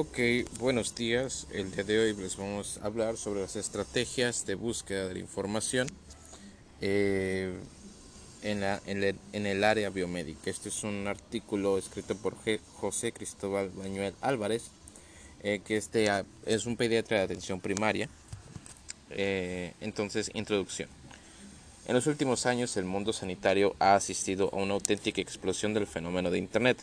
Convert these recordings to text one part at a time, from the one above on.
Ok, buenos días. El día de hoy les vamos a hablar sobre las estrategias de búsqueda de la información eh, en, el área biomédica. Este es un artículo escrito por José Cristóbal Bañuel Álvarez, eh, que este ah, es un pediatra de atención primaria. Eh, entonces, introducción. En los últimos años el mundo sanitario ha asistido a una auténtica explosión del fenómeno de Internet.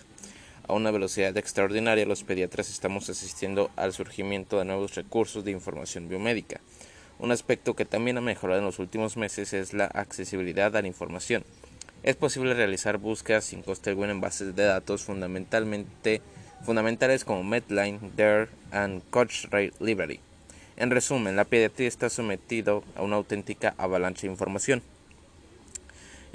A una velocidad extraordinaria los pediatras estamos asistiendo al surgimiento de nuevos recursos de información biomédica. Un aspecto que también ha mejorado en los últimos meses es la accesibilidad a la información. Es posible realizar búsquedas sin coste alguno en bases de datos fundamentalmente fundamentales como Medline, DARE and Rate Library. En resumen, la pediatría está sometido a una auténtica avalancha de información.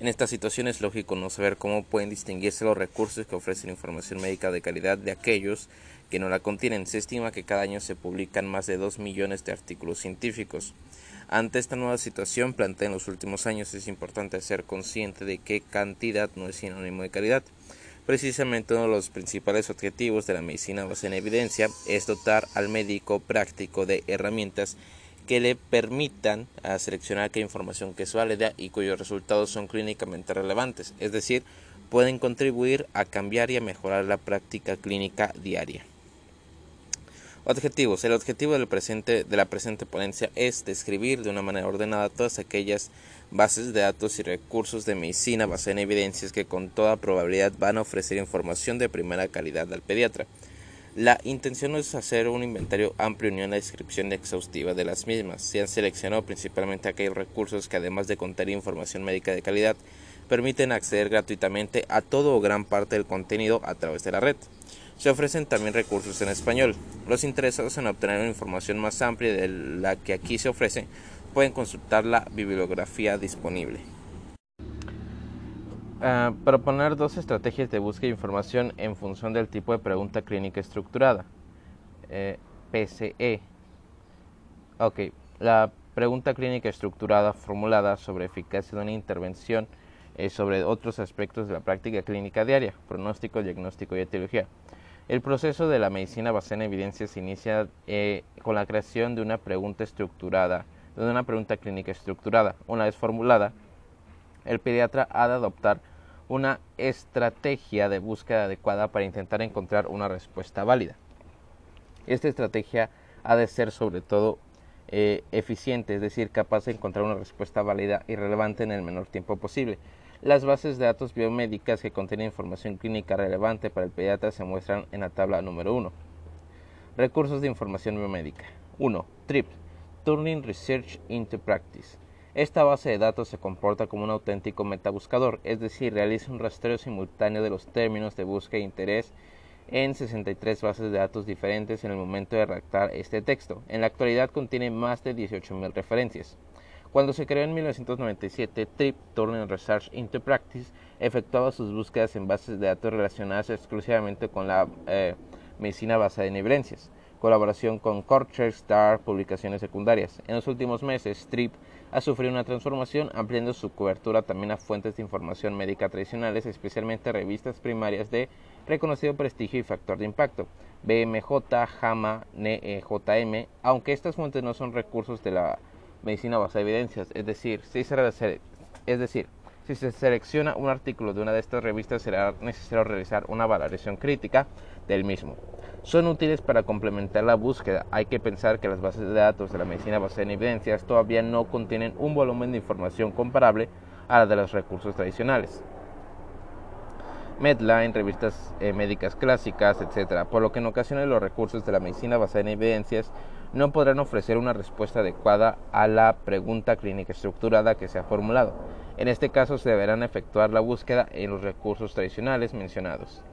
En esta situación es lógico no saber cómo pueden distinguirse los recursos que ofrecen información médica de calidad de aquellos que no la contienen. Se estima que cada año se publican más de 2 millones de artículos científicos. Ante esta nueva situación planteada en los últimos años es importante ser consciente de que cantidad no es sinónimo de calidad. Precisamente uno de los principales objetivos de la medicina basada en evidencia es dotar al médico práctico de herramientas que le permitan a seleccionar aquella información que es válida y cuyos resultados son clínicamente relevantes, es decir, pueden contribuir a cambiar y a mejorar la práctica clínica diaria. Objetivos. El objetivo del presente, de la presente ponencia es describir de una manera ordenada todas aquellas bases de datos y recursos de medicina basadas en evidencias que con toda probabilidad van a ofrecer información de primera calidad al pediatra. La intención es hacer un inventario amplio y una descripción exhaustiva de las mismas. Se han seleccionado principalmente aquellos recursos que además de contar información médica de calidad, permiten acceder gratuitamente a todo o gran parte del contenido a través de la red. Se ofrecen también recursos en español. Los interesados en obtener una información más amplia de la que aquí se ofrece pueden consultar la bibliografía disponible. Uh, proponer dos estrategias de búsqueda de información en función del tipo de pregunta clínica estructurada. Eh, PCE. Ok, la pregunta clínica estructurada formulada sobre eficacia de una intervención eh, sobre otros aspectos de la práctica clínica diaria, pronóstico, diagnóstico y etiología. El proceso de la medicina basada en evidencias inicia eh, con la creación de una pregunta estructurada, de una pregunta clínica estructurada. Una vez formulada, el pediatra ha de adoptar una estrategia de búsqueda adecuada para intentar encontrar una respuesta válida. Esta estrategia ha de ser sobre todo eh, eficiente, es decir, capaz de encontrar una respuesta válida y relevante en el menor tiempo posible. Las bases de datos biomédicas que contienen información clínica relevante para el pediatra se muestran en la tabla número 1. Recursos de información biomédica. 1. TRIP, Turning Research into Practice. Esta base de datos se comporta como un auténtico metabuscador, es decir, realiza un rastreo simultáneo de los términos de búsqueda e interés en 63 bases de datos diferentes en el momento de redactar este texto. En la actualidad contiene más de 18.000 referencias. Cuando se creó en 1997, TRIP, Turning Research into Practice, efectuaba sus búsquedas en bases de datos relacionadas exclusivamente con la eh, medicina basada en evidencias colaboración con Corcher Star Publicaciones Secundarias. En los últimos meses, TRIP ha sufrido una transformación ampliando su cobertura también a fuentes de información médica tradicionales, especialmente revistas primarias de reconocido prestigio y factor de impacto, BMJ, JAMA, NEJM, aunque estas fuentes no son recursos de la medicina basada en evidencias, es decir, si se, es decir, si se selecciona un artículo de una de estas revistas será necesario realizar una valoración crítica del mismo son útiles para complementar la búsqueda. Hay que pensar que las bases de datos de la medicina basada en evidencias todavía no contienen un volumen de información comparable a la de los recursos tradicionales. Medline, revistas eh, médicas clásicas, etc., por lo que en ocasiones los recursos de la medicina basada en evidencias no podrán ofrecer una respuesta adecuada a la pregunta clínica estructurada que se ha formulado. En este caso se deberán efectuar la búsqueda en los recursos tradicionales mencionados.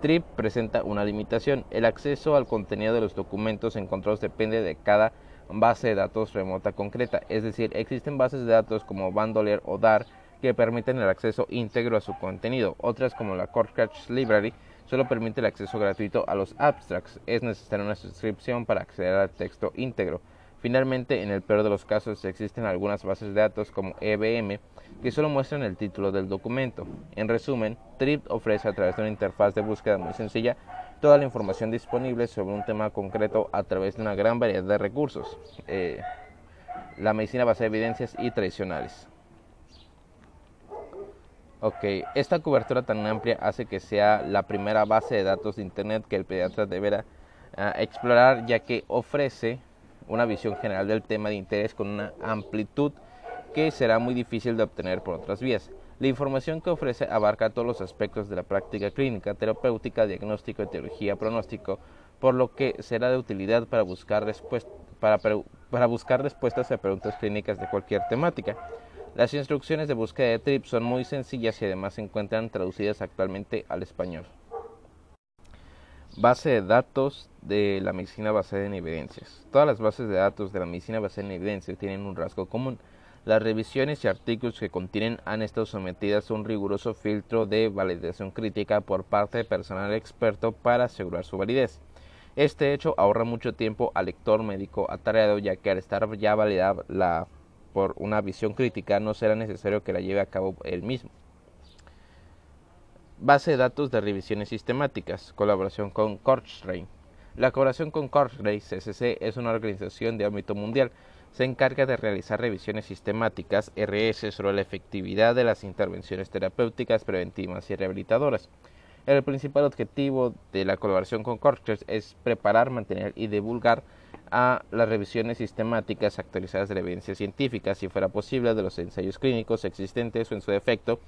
TRIP presenta una limitación. El acceso al contenido de los documentos encontrados depende de cada base de datos remota concreta. Es decir, existen bases de datos como Bandolier o DAR que permiten el acceso íntegro a su contenido. Otras como la Catch Library solo permite el acceso gratuito a los abstracts. Es necesaria una suscripción para acceder al texto íntegro. Finalmente, en el peor de los casos, existen algunas bases de datos como EBM que solo muestran el título del documento. En resumen, TRIP ofrece a través de una interfaz de búsqueda muy sencilla toda la información disponible sobre un tema concreto a través de una gran variedad de recursos. Eh, la medicina basada en evidencias y tradicionales. Ok, esta cobertura tan amplia hace que sea la primera base de datos de Internet que el pediatra deberá ah, explorar ya que ofrece una visión general del tema de interés con una amplitud que será muy difícil de obtener por otras vías. La información que ofrece abarca todos los aspectos de la práctica clínica, terapéutica, diagnóstico, etiología, pronóstico, por lo que será de utilidad para buscar, para, para buscar respuestas a preguntas clínicas de cualquier temática. Las instrucciones de búsqueda de TRIP son muy sencillas y además se encuentran traducidas actualmente al español. Base de datos de la medicina basada en evidencias. Todas las bases de datos de la medicina basada en evidencias tienen un rasgo común. Las revisiones y artículos que contienen han estado sometidas a un riguroso filtro de validación crítica por parte de personal experto para asegurar su validez. Este hecho ahorra mucho tiempo al lector médico atareado ya que al estar ya validada la, por una visión crítica no será necesario que la lleve a cabo él mismo. Base de datos de revisiones sistemáticas. Colaboración con Cochrane. La colaboración con Cochrane CCC es una organización de ámbito mundial. Se encarga de realizar revisiones sistemáticas RS sobre la efectividad de las intervenciones terapéuticas preventivas y rehabilitadoras. El principal objetivo de la colaboración con Cochrane es preparar, mantener y divulgar a las revisiones sistemáticas actualizadas de la evidencia científica, si fuera posible, de los ensayos clínicos existentes o en su defecto,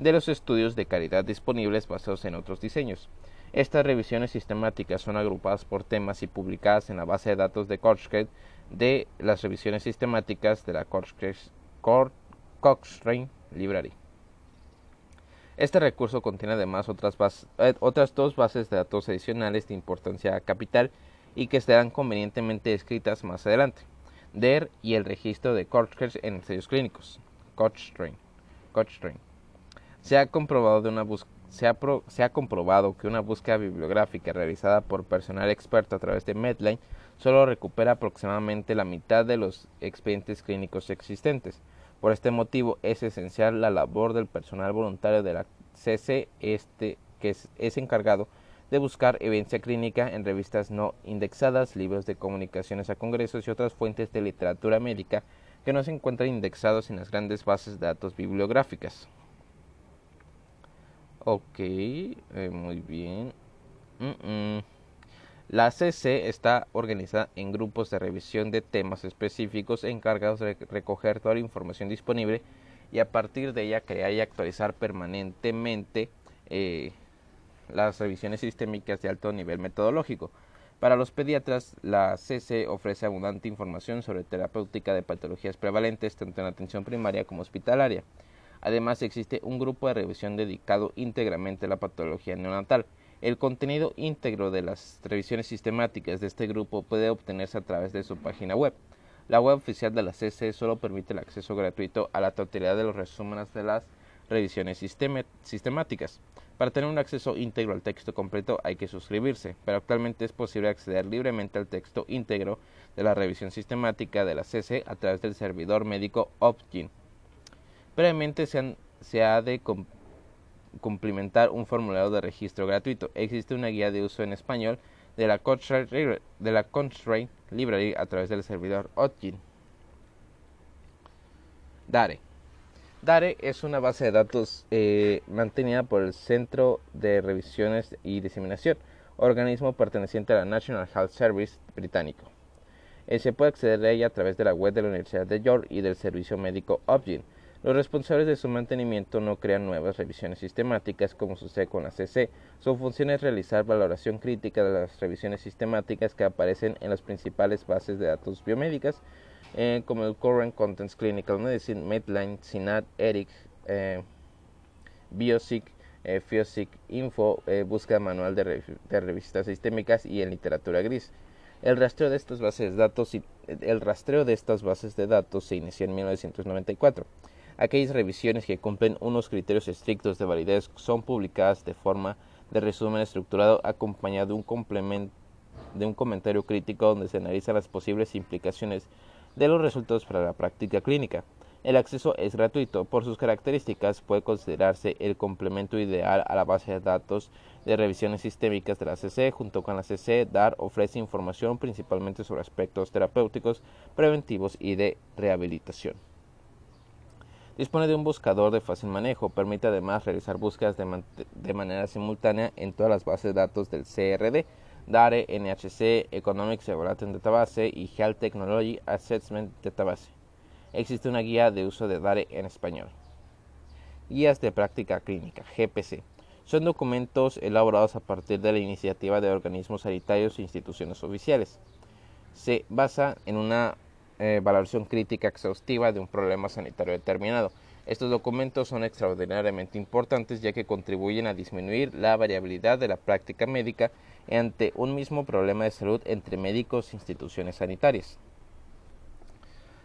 de los estudios de calidad disponibles basados en otros diseños. Estas revisiones sistemáticas son agrupadas por temas y publicadas en la base de datos de Cochrane de las revisiones sistemáticas de la Cochrane Library. Este recurso contiene además otras, eh, otras dos bases de datos adicionales de importancia capital y que serán convenientemente escritas más adelante. DER y el registro de Cochrane en ensayos clínicos. Cochrane. Cochrane. Se ha comprobado, que una búsqueda bibliográfica realizada por personal experto a través de Medline solo recupera aproximadamente la mitad de los expedientes clínicos existentes. Por este motivo es esencial la labor del personal voluntario de la CC este, que es encargado de buscar evidencia clínica en revistas no indexadas, libros de comunicaciones a congresos y otras fuentes de literatura médica que no se encuentran indexados en las grandes bases de datos bibliográficas. Ok, eh, muy bien. La CC está organizada en grupos de revisión de temas específicos encargados de recoger toda la información disponible y a partir de ella crear y actualizar permanentemente eh, las revisiones sistémicas de alto nivel metodológico. Para los pediatras, la CC ofrece abundante información sobre terapéutica de patologías prevalentes tanto en atención primaria como hospitalaria. Además, existe un grupo de revisión dedicado íntegramente a la patología neonatal. El contenido íntegro de las revisiones sistemáticas de este grupo puede obtenerse a través de su página web. La web oficial de la CC solo permite el acceso gratuito a la totalidad de los resúmenes de las revisiones sistemáticas. Para tener un acceso íntegro al texto completo hay que suscribirse, pero actualmente es posible acceder libremente al texto íntegro de la revisión sistemática de la CC a través del servidor médico Opgin. Previamente se, ha de cumplimentar un formulario de registro gratuito. Existe una guía de uso en español de la Constraint, Library a través del servidor Otgin. DARE. DARE es una base de datos eh, mantenida por el Centro de Revisiones y Diseminación, organismo perteneciente a la National Health Service británico. Eh, se puede acceder a ella a través de la web de la Universidad de York y del servicio médico Opgin. Los responsables de su mantenimiento no crean nuevas revisiones sistemáticas como sucede con la CC. Su función es realizar valoración crítica de las revisiones sistemáticas que aparecen en las principales bases de datos biomédicas, eh, como el Current Contents Clinical Medicine, Medline, SINAT, ERIC, eh, Biosic, eh, Info, eh, búsqueda manual de, de, revistas sistémicas y en literatura gris. El rastreo de estas bases de datos, el rastreo de estas bases de datos se inició en 1994. Aquellas revisiones que cumplen unos criterios estrictos de validez son publicadas de forma de resumen estructurado acompañado de un complemento de un comentario crítico donde se analizan las posibles implicaciones de los resultados para la práctica clínica. El acceso es gratuito. Por sus características puede considerarse el complemento ideal a la base de datos de revisiones sistémicas de la CC. Junto con la CC, DAR ofrece información principalmente sobre aspectos terapéuticos, preventivos y de rehabilitación. Dispone de un buscador de fácil manejo. Permite además realizar búsquedas de, manera simultánea en todas las bases de datos del CRD, DARE, NHC, Economics Evaluation Database y Health Technology Assessment Database. Existe una guía de uso de DARE en español. Guías de práctica clínica, GPC. Son documentos elaborados a partir de la iniciativa de organismos sanitarios e instituciones oficiales. Se basa en una eh, valoración crítica exhaustiva de un problema sanitario determinado. Estos documentos son extraordinariamente importantes ya que contribuyen a disminuir la variabilidad de la práctica médica ante un mismo problema de salud entre médicos e instituciones sanitarias.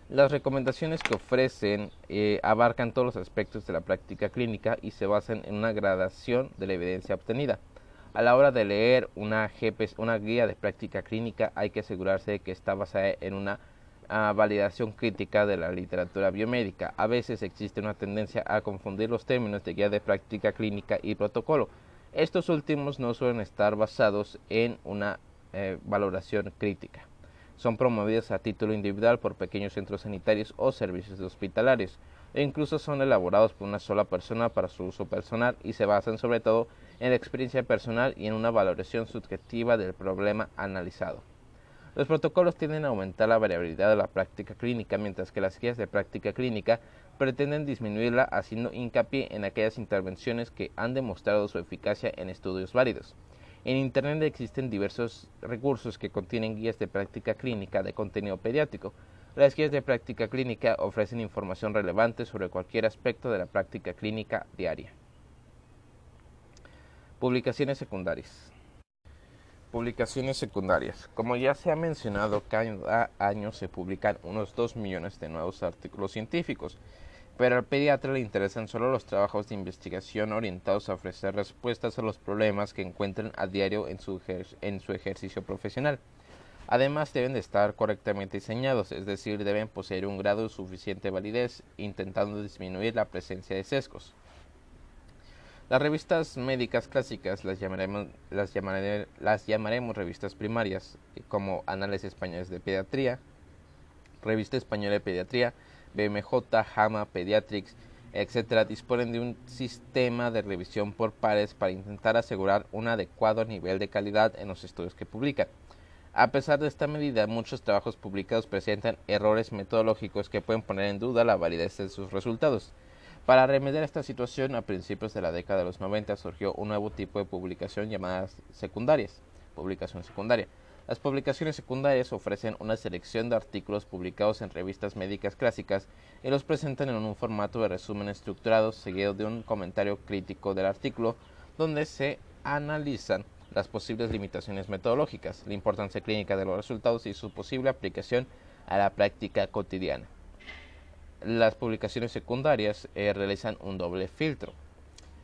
Las recomendaciones que ofrecen eh, abarcan todos los aspectos de la práctica clínica y se basan en una gradación de la evidencia obtenida. A la hora de leer una, una guía de práctica clínica hay que asegurarse de que está basada en una a validación crítica de la literatura biomédica. A veces existe una tendencia a confundir los términos de guía de práctica clínica y protocolo. Estos últimos no suelen estar basados en una eh, valoración crítica. Son promovidos a título individual por pequeños centros sanitarios o servicios hospitalarios, e incluso son elaborados por una sola persona para su uso personal y se basan sobre todo en la experiencia personal y en una valoración subjetiva del problema analizado. Los protocolos tienden a aumentar la variabilidad de la práctica clínica, mientras que las guías de práctica clínica pretenden disminuirla haciendo hincapié en aquellas intervenciones que han demostrado su eficacia en estudios válidos. En Internet existen diversos recursos que contienen guías de práctica clínica de contenido pediátrico. Las guías de práctica clínica ofrecen información relevante sobre cualquier aspecto de la práctica clínica diaria. Publicaciones secundarias. Publicaciones secundarias. Como ya se ha mencionado, cada año se publican unos 2 millones de nuevos artículos científicos, pero al pediatra le interesan solo los trabajos de investigación orientados a ofrecer respuestas a los problemas que encuentran a diario en su, en su ejercicio profesional. Además deben de estar correctamente diseñados, es decir, deben poseer un grado de suficiente validez, intentando disminuir la presencia de sesgos. Las revistas médicas clásicas las llamaremos, las, las llamaremos revistas primarias, como Análisis Españoles de Pediatría, Revista Española de Pediatría, BMJ, JAMA, Pediatrics, etc., disponen de un sistema de revisión por pares para intentar asegurar un adecuado nivel de calidad en los estudios que publican. A pesar de esta medida, muchos trabajos publicados presentan errores metodológicos que pueden poner en duda la validez de sus resultados. Para remediar esta situación, a principios de la década de los 90 surgió un nuevo tipo de publicación llamada secundarias, publicación secundaria. Las publicaciones secundarias ofrecen una selección de artículos publicados en revistas médicas clásicas y los presentan en un formato de resumen estructurado seguido de un comentario crítico del artículo donde se analizan las posibles limitaciones metodológicas, la importancia clínica de los resultados y su posible aplicación a la práctica cotidiana las publicaciones secundarias eh, realizan un doble filtro.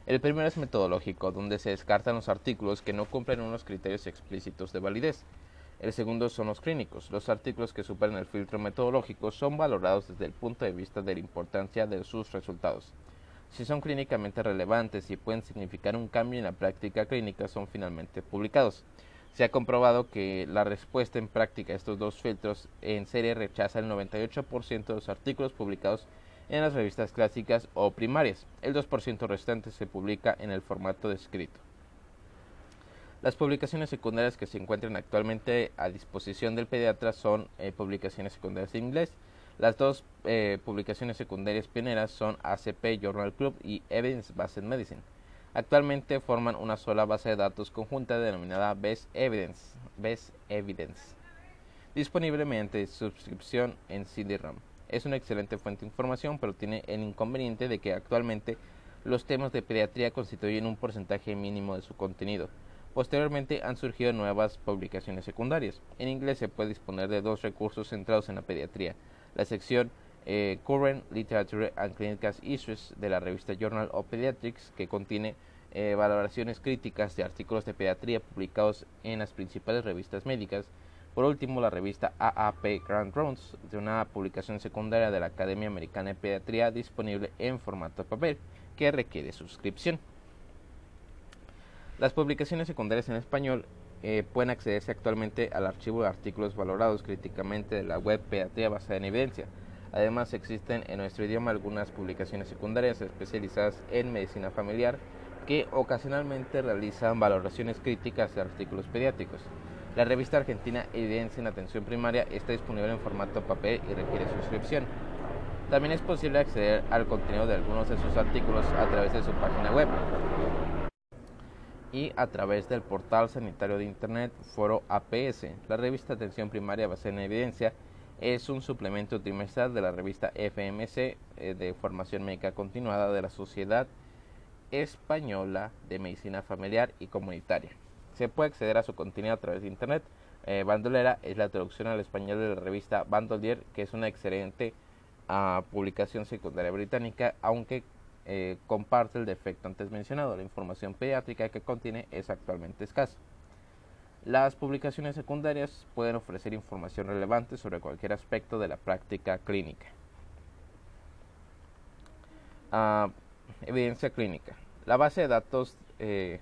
El primero es metodológico, donde se descartan los artículos que no cumplen unos criterios explícitos de validez. El segundo son los clínicos. Los artículos que superan el filtro metodológico son valorados desde el punto de vista de la importancia de sus resultados. Si son clínicamente relevantes y pueden significar un cambio en la práctica clínica, son finalmente publicados. Se ha comprobado que la respuesta en práctica a estos dos filtros en serie rechaza el 98% de los artículos publicados en las revistas clásicas o primarias. El 2% restante se publica en el formato de escrito. Las publicaciones secundarias que se encuentran actualmente a disposición del pediatra son eh, publicaciones secundarias de inglés. Las dos eh, publicaciones secundarias pioneras son ACP Journal Club y Evidence Based Medicine. Actualmente forman una sola base de datos conjunta denominada Best Evidence, Best Evidence disponible mediante suscripción en CD-ROM. Es una excelente fuente de información, pero tiene el inconveniente de que actualmente los temas de pediatría constituyen un porcentaje mínimo de su contenido. Posteriormente han surgido nuevas publicaciones secundarias. En inglés se puede disponer de dos recursos centrados en la pediatría. La sección eh, Current Literature and Clinical Issues de la revista Journal of Pediatrics, que contiene eh, valoraciones críticas de artículos de pediatría publicados en las principales revistas médicas. Por último, la revista AAP Grand Rounds, de una publicación secundaria de la Academia Americana de Pediatría disponible en formato papel, que requiere suscripción. Las publicaciones secundarias en español eh, pueden accederse actualmente al archivo de artículos valorados críticamente de la web Pediatría basada en evidencia. Además, existen en nuestro idioma algunas publicaciones secundarias especializadas en medicina familiar que ocasionalmente realizan valoraciones críticas de artículos pediátricos. La revista argentina Evidencia en Atención Primaria está disponible en formato papel y requiere suscripción. También es posible acceder al contenido de algunos de sus artículos a través de su página web y a través del portal sanitario de Internet Foro APS. La revista Atención Primaria basada en evidencia es un suplemento trimestral de la revista FMC eh, de Formación Médica Continuada de la Sociedad Española de Medicina Familiar y Comunitaria. Se puede acceder a su contenido a través de Internet. Eh, bandolera es la traducción al español de la revista Bandolier, que es una excelente ah, publicación secundaria británica, aunque eh, comparte el defecto antes mencionado. La información pediátrica que contiene es actualmente escasa. Las publicaciones secundarias pueden ofrecer información relevante sobre cualquier aspecto de la práctica clínica. Ah, evidencia clínica. La base de datos eh,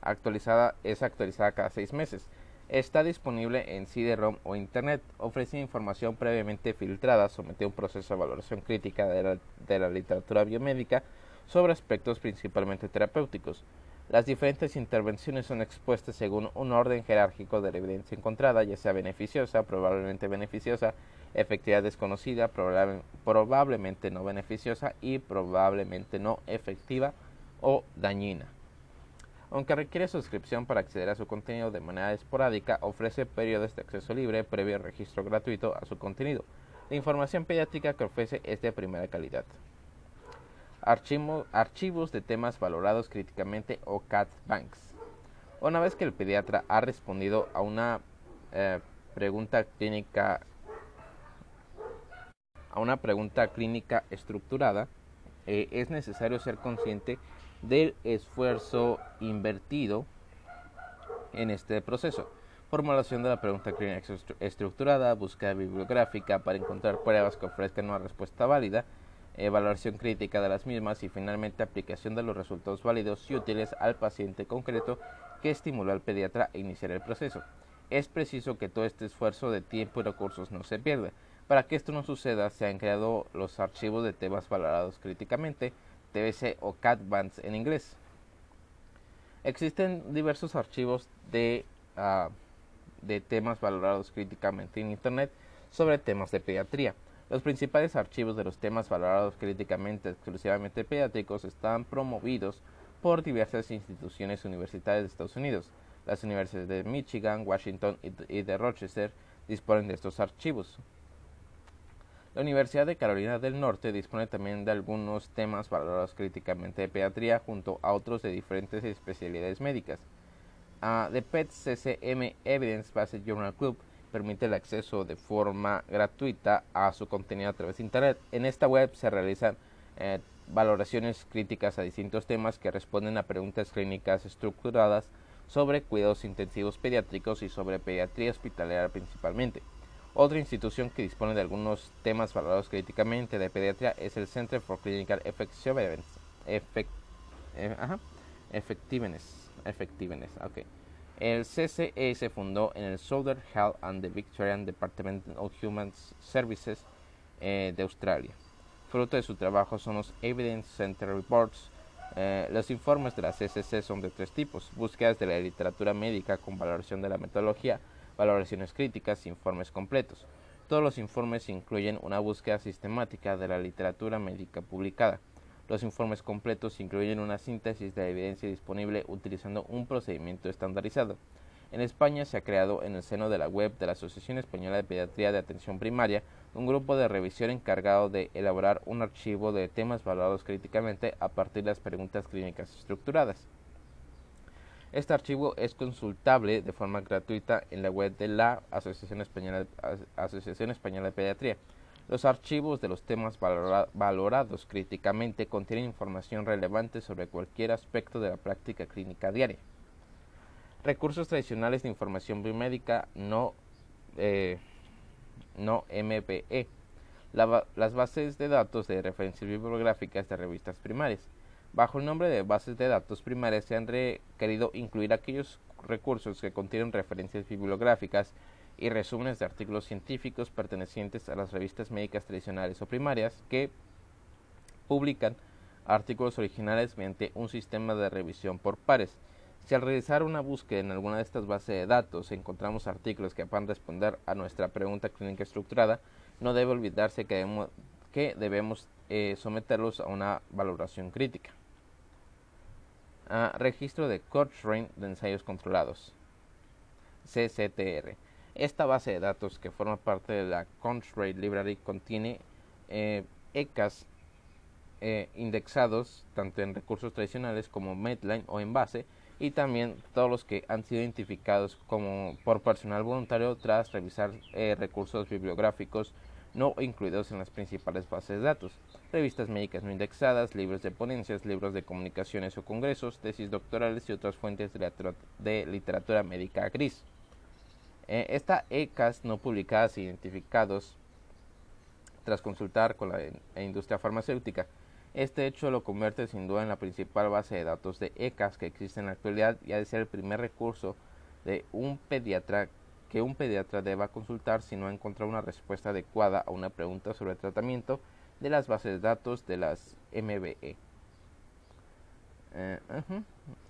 actualizada es actualizada cada seis meses. Está disponible en CD-ROM o Internet. Ofrece información previamente filtrada, sometida a un proceso de valoración crítica de la, literatura biomédica sobre aspectos principalmente terapéuticos. Las diferentes intervenciones son expuestas según un orden jerárquico de la evidencia encontrada, ya sea beneficiosa, probablemente beneficiosa, efectividad desconocida, probablemente no beneficiosa y probablemente no efectiva o dañina. Aunque requiere suscripción para acceder a su contenido de manera esporádica, ofrece periodos de acceso libre previo registro gratuito a su contenido. La información pediátrica que ofrece es de primera calidad. Archivos de temas valorados críticamente o CAT Banks. Una vez que el pediatra ha respondido a una eh, pregunta clínica a una pregunta clínica estructurada, eh, es necesario ser consciente del esfuerzo invertido en este proceso. Formulación de la pregunta clínica estructurada, búsqueda bibliográfica para encontrar pruebas que ofrezcan una respuesta válida, evaluación crítica de las mismas y finalmente aplicación de los resultados válidos y útiles al paciente concreto que estimuló al pediatra a iniciar el proceso. Es preciso que todo este esfuerzo de tiempo y recursos no se pierda. Para que esto no suceda, se han creado los archivos de temas valorados críticamente, TBC o CAT-BANDS en inglés. Existen diversos archivos ah, de temas valorados críticamente en Internet sobre temas de pediatría. Los principales archivos de los temas valorados críticamente exclusivamente pediátricos están promovidos por diversas instituciones universitarias de Estados Unidos. Las universidades de Michigan, Washington y de Rochester disponen de estos archivos. La Universidad de Carolina del Norte dispone también de algunos temas valorados críticamente de pediatría junto a otros de diferentes especialidades médicas. The PET CCM Evidence Based Journal Club permite el acceso de forma gratuita a su contenido a través de Internet. En esta web se realizan eh, valoraciones críticas a distintos temas que responden a preguntas clínicas estructuradas sobre cuidados intensivos pediátricos y sobre pediatría hospitalaria principalmente. Otra institución que dispone de algunos temas valorados críticamente de pediatría es el Center for Clinical Effectiveness. Effect, eh, effectiveness, effectiveness okay. El CCE se fundó en el Southern Health and the Victorian Department of Human Services eh, de Australia. Fruto de su trabajo son los Evidence Center Reports. Eh, los informes de la CCC son de tres tipos: búsquedas de la literatura médica con valoración de la metodología, valoraciones críticas, informes completos. Todos los informes incluyen una búsqueda sistemática de la literatura médica publicada. Los informes completos incluyen una síntesis de evidencia disponible utilizando un procedimiento estandarizado. En España se ha creado en el seno de la web de la Asociación Española de Pediatría de Atención Primaria un grupo de revisión encargado de elaborar un archivo de temas valorados críticamente a partir de las preguntas clínicas estructuradas. Este archivo es consultable de forma gratuita en la web de la Asociación Española, Asociación Española de Pediatría. Los archivos de los temas valorados críticamente contienen información relevante sobre cualquier aspecto de la práctica clínica diaria. Recursos tradicionales de información biomédica no, eh, no MBE. las bases de datos de referencias bibliográficas de revistas primarias. Bajo el nombre de bases de datos primarias se han querido incluir aquellos recursos que contienen referencias bibliográficas y resúmenes de artículos científicos pertenecientes a las revistas médicas tradicionales o primarias que publican artículos originales mediante un sistema de revisión por pares. Si al realizar una búsqueda en alguna de estas bases de datos encontramos artículos que puedan responder a nuestra pregunta clínica estructurada, no debe olvidarse que debemos, eh, someterlos a una valoración crítica. Ah, registro de Cochrane de ensayos controlados. CCTR. Esta base de datos que forma parte de la Constraint Library contiene eh, ECAs eh, indexados tanto en recursos tradicionales como Medline o en base y también todos los que han sido identificados como por personal voluntario tras revisar eh, recursos bibliográficos no incluidos en las principales bases de datos, revistas médicas no indexadas, libros de ponencias, libros de comunicaciones o congresos, tesis doctorales y otras fuentes de literatura médica gris. Eh, esta ECAS no publicadas e identificados tras consultar con la industria farmacéutica. Este hecho lo convierte sin duda en la principal base de datos de ECAS que existe en la actualidad y ha de ser el primer recurso de un pediatra que un pediatra deba consultar si no encuentra una respuesta adecuada a una pregunta sobre el tratamiento de las bases de datos de las MBE. Eh,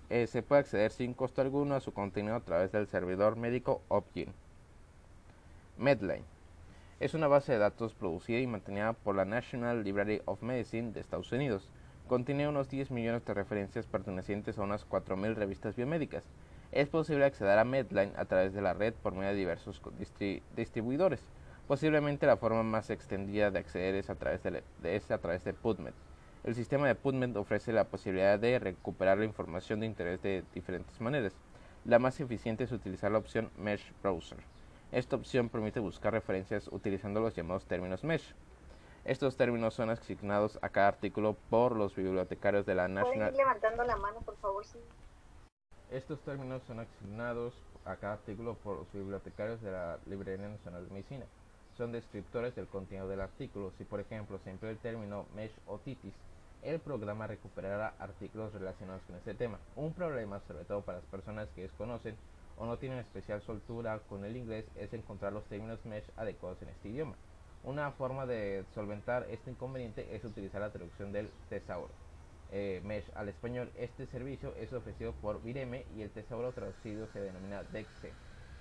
eh, se puede acceder sin costo alguno a su contenido a través del servidor médico Opgin. Medline es una base de datos producida y mantenida por la National Library of Medicine de Estados Unidos. Contiene unos 10 millones de referencias pertenecientes a unas 4.000 revistas biomédicas. Es posible acceder a Medline a través de la red por medio de diversos distribuidores. Posiblemente la forma más extendida de acceder es a través de, es a través de PubMed. El sistema de PubMed ofrece la posibilidad de recuperar la información de interés de diferentes maneras. La más eficiente es utilizar la opción Mesh Browser. Esta opción permite buscar referencias utilizando los llamados términos Mesh. Estos términos son asignados a cada artículo por los bibliotecarios de la National. levantando la mano, por favor, Estos términos son asignados a cada artículo por los bibliotecarios de la Librería Nacional de Medicina. Son descriptores del contenido del artículo. Si, por ejemplo, se emplea el término mesh otitis, el programa recuperará artículos relacionados con este tema. Un problema, sobre todo para las personas que desconocen o no tienen especial soltura con el inglés, es encontrar los términos mesh adecuados en este idioma. Una forma de solventar este inconveniente es utilizar la traducción del tesauro. Eh, mesh al español, este servicio es ofrecido por Vireme y el tesauro traducido se denomina DEXE,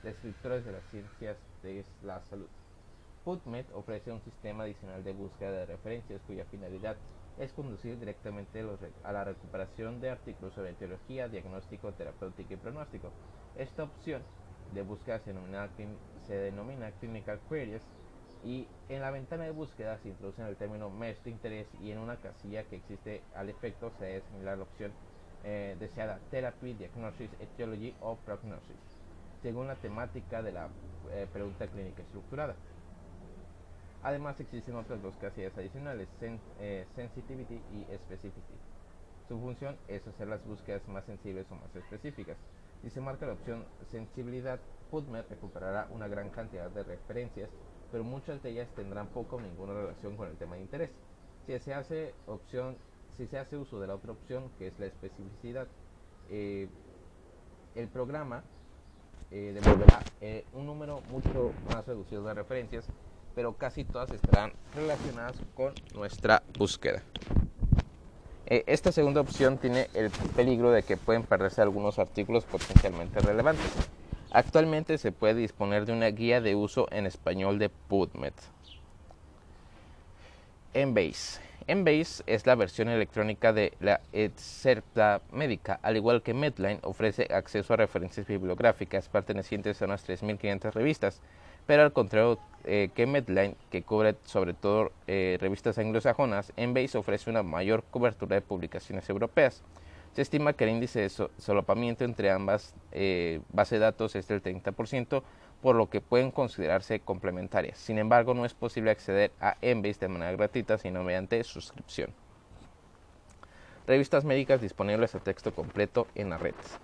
descriptores de las ciencias de la salud. PubMed ofrece un sistema adicional de búsqueda de referencias cuya finalidad es conducir directamente a la recuperación de artículos sobre teología, diagnóstico, terapéutico y pronóstico. Esta opción de búsqueda se denomina, Clinical Queries y en la ventana de búsqueda se introduce el término mesh de interés y en una casilla que existe al efecto se señalar la opción eh, deseada Therapy, Diagnosis, Etiology o Prognosis, según la temática de la eh, pregunta clínica estructurada. Además existen otras dos casillas adicionales, eh, Sensitivity y Specificity. Su función es hacer las búsquedas más sensibles o más específicas. Si se marca la opción sensibilidad, PubMed recuperará una gran cantidad de referencias, pero muchas de ellas tendrán poca o ninguna relación con el tema de interés. Si se hace, opción, si se hace uso de la otra opción, que es la especificidad, eh, el programa eh, devolverá un número mucho más reducido de referencias pero casi todas estarán relacionadas con nuestra búsqueda. Eh, esta segunda opción tiene el peligro de que pueden perderse algunos artículos potencialmente relevantes. Actualmente se puede disponer de una guía de uso en español de PubMed. Embase. Embase es la versión electrónica de la Excerpta Médica. Al igual que Medline, ofrece acceso a referencias bibliográficas pertenecientes a unas 3.500 revistas pero al contrario eh, que Medline, que cubre sobre todo eh, revistas anglosajonas, Embase ofrece una mayor cobertura de publicaciones europeas. Se estima que el índice de solapamiento entre ambas eh, bases de datos es del 30%, por lo que pueden considerarse complementarias. Sin embargo, no es posible acceder a Embase de manera gratuita, sino mediante suscripción. Revistas médicas disponibles a texto completo en las redes.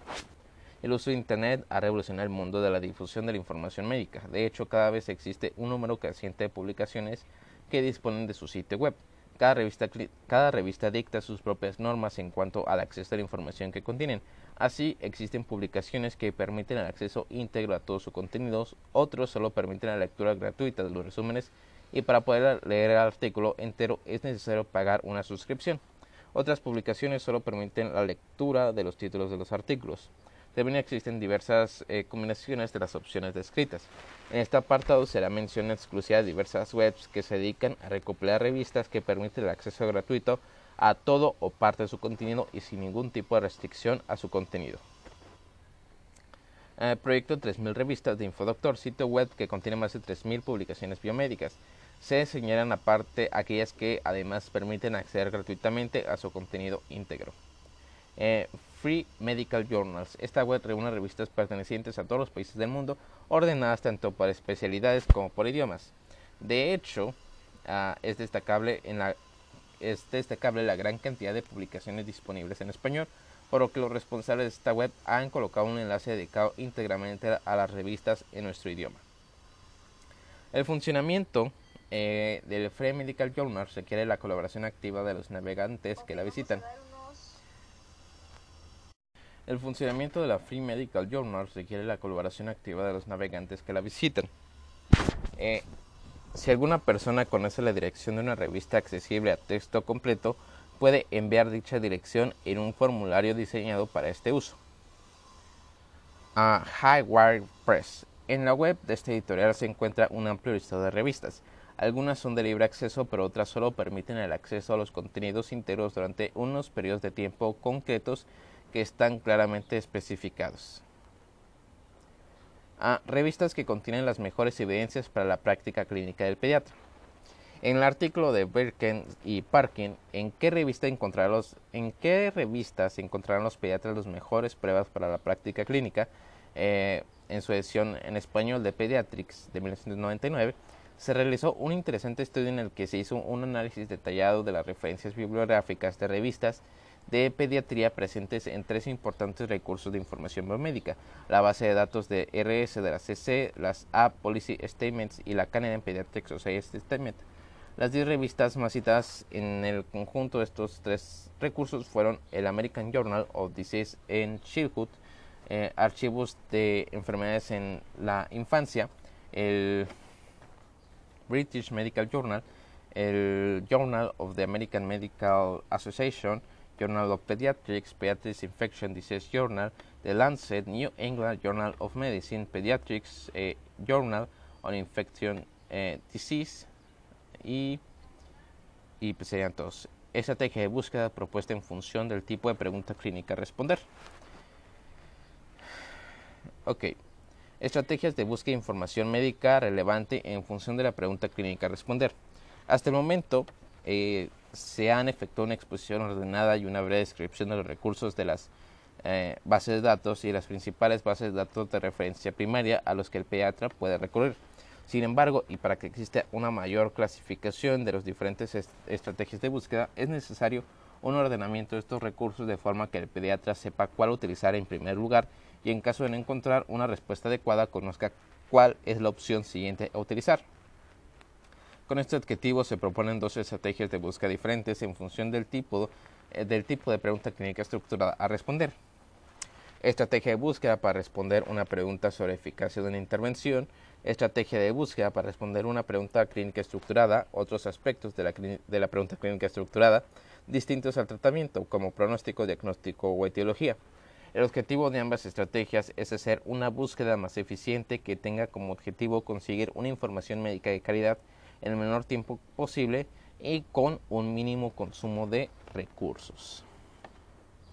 El uso de Internet ha revolucionado el mundo de la difusión de la información médica. De hecho, cada vez existe un número creciente de publicaciones que disponen de su sitio web. Cada revista, cada revista dicta sus propias normas en cuanto al acceso a la información que contienen. Así, existen publicaciones que permiten el acceso íntegro a todo su contenido, otros solo permiten la lectura gratuita de los resúmenes y para poder leer el artículo entero es necesario pagar una suscripción. Otras publicaciones solo permiten la lectura de los títulos de los artículos. También existen diversas eh, combinaciones de las opciones descritas. En este apartado será mención exclusiva de diversas webs que se dedican a recopilar revistas que permiten el acceso gratuito a todo o parte de su contenido y sin ningún tipo de restricción a su contenido. Eh, proyecto 3.000 revistas de Infodoctor, sitio web que contiene más de 3.000 publicaciones biomédicas. Se señalan aparte aquellas que además permiten acceder gratuitamente a su contenido íntegro. Eh, Free Medical Journals. Esta web reúne revistas pertenecientes a todos los países del mundo, ordenadas tanto por especialidades como por idiomas. De hecho, ah, es, destacable en la, es destacable la gran cantidad de publicaciones disponibles en español, por lo que los responsables de esta web han colocado un enlace dedicado íntegramente a las revistas en nuestro idioma. El funcionamiento eh, del Free Medical Journal requiere la colaboración activa de los navegantes que la visitan. El funcionamiento de la Free Medical Journal requiere la colaboración activa de los navegantes que la visiten. Eh, si alguna persona conoce la dirección de una revista accesible a texto completo, puede enviar dicha dirección en un formulario diseñado para este uso. A Highwire Press. En la web de este editorial se encuentra un amplio listado de revistas. Algunas son de libre acceso, pero otras solo permiten el acceso a los contenidos enteros durante unos periodos de tiempo concretos que están claramente especificados. A revistas que contienen las mejores evidencias para la práctica clínica del pediatra. En el artículo de Birken y Parkin, ¿en qué revista encontrarlos, en qué revistas encontrarán los pediatras las mejores pruebas para la práctica clínica? Eh, en su edición en español de Pediatrics de 1999, se realizó un interesante estudio en el que se hizo un análisis detallado de las referencias bibliográficas de revistas de pediatría presentes en tres importantes recursos de información biomédica, la base de datos de RS de la CC, las App Policy Statements y la Canadian Pediatric Society Statement. Las 10 revistas más citadas en el conjunto de estos tres recursos fueron el American Journal of Disease in Childhood, eh, archivos de enfermedades en la infancia, el British Medical Journal, el Journal of the American Medical Association, Journal of Pediatrics, Pediatrics Infection Disease Journal, The Lancet, New England Journal of Medicine, Pediatrics eh, Journal on Infection eh, Disease y, y pues serían todos. Estrategia de búsqueda propuesta en función del tipo de pregunta clínica a responder. Ok. Estrategias de búsqueda de información médica relevante en función de la pregunta clínica a responder. Hasta el momento, eh, se han efectuado una exposición ordenada y una breve descripción de los recursos de las eh, bases de datos y las principales bases de datos de referencia primaria a los que el pediatra puede recurrir. Sin embargo, y para que exista una mayor clasificación de las diferentes estrategias de búsqueda, es necesario un ordenamiento de estos recursos de forma que el pediatra sepa cuál utilizar en primer lugar y en caso de no encontrar una respuesta adecuada conozca cuál es la opción siguiente a utilizar. Con este objetivo se proponen dos estrategias de búsqueda diferentes en función del tipo, eh, del tipo de pregunta clínica estructurada a responder. Estrategia de búsqueda para responder una pregunta sobre eficacia de una intervención. Estrategia de búsqueda para responder una pregunta clínica estructurada. Otros aspectos de la, de la pregunta clínica estructurada distintos al tratamiento, como pronóstico, diagnóstico o etiología. El objetivo de ambas estrategias es hacer una búsqueda más eficiente que tenga como objetivo conseguir una información médica de calidad en el menor tiempo posible y con un mínimo consumo de recursos.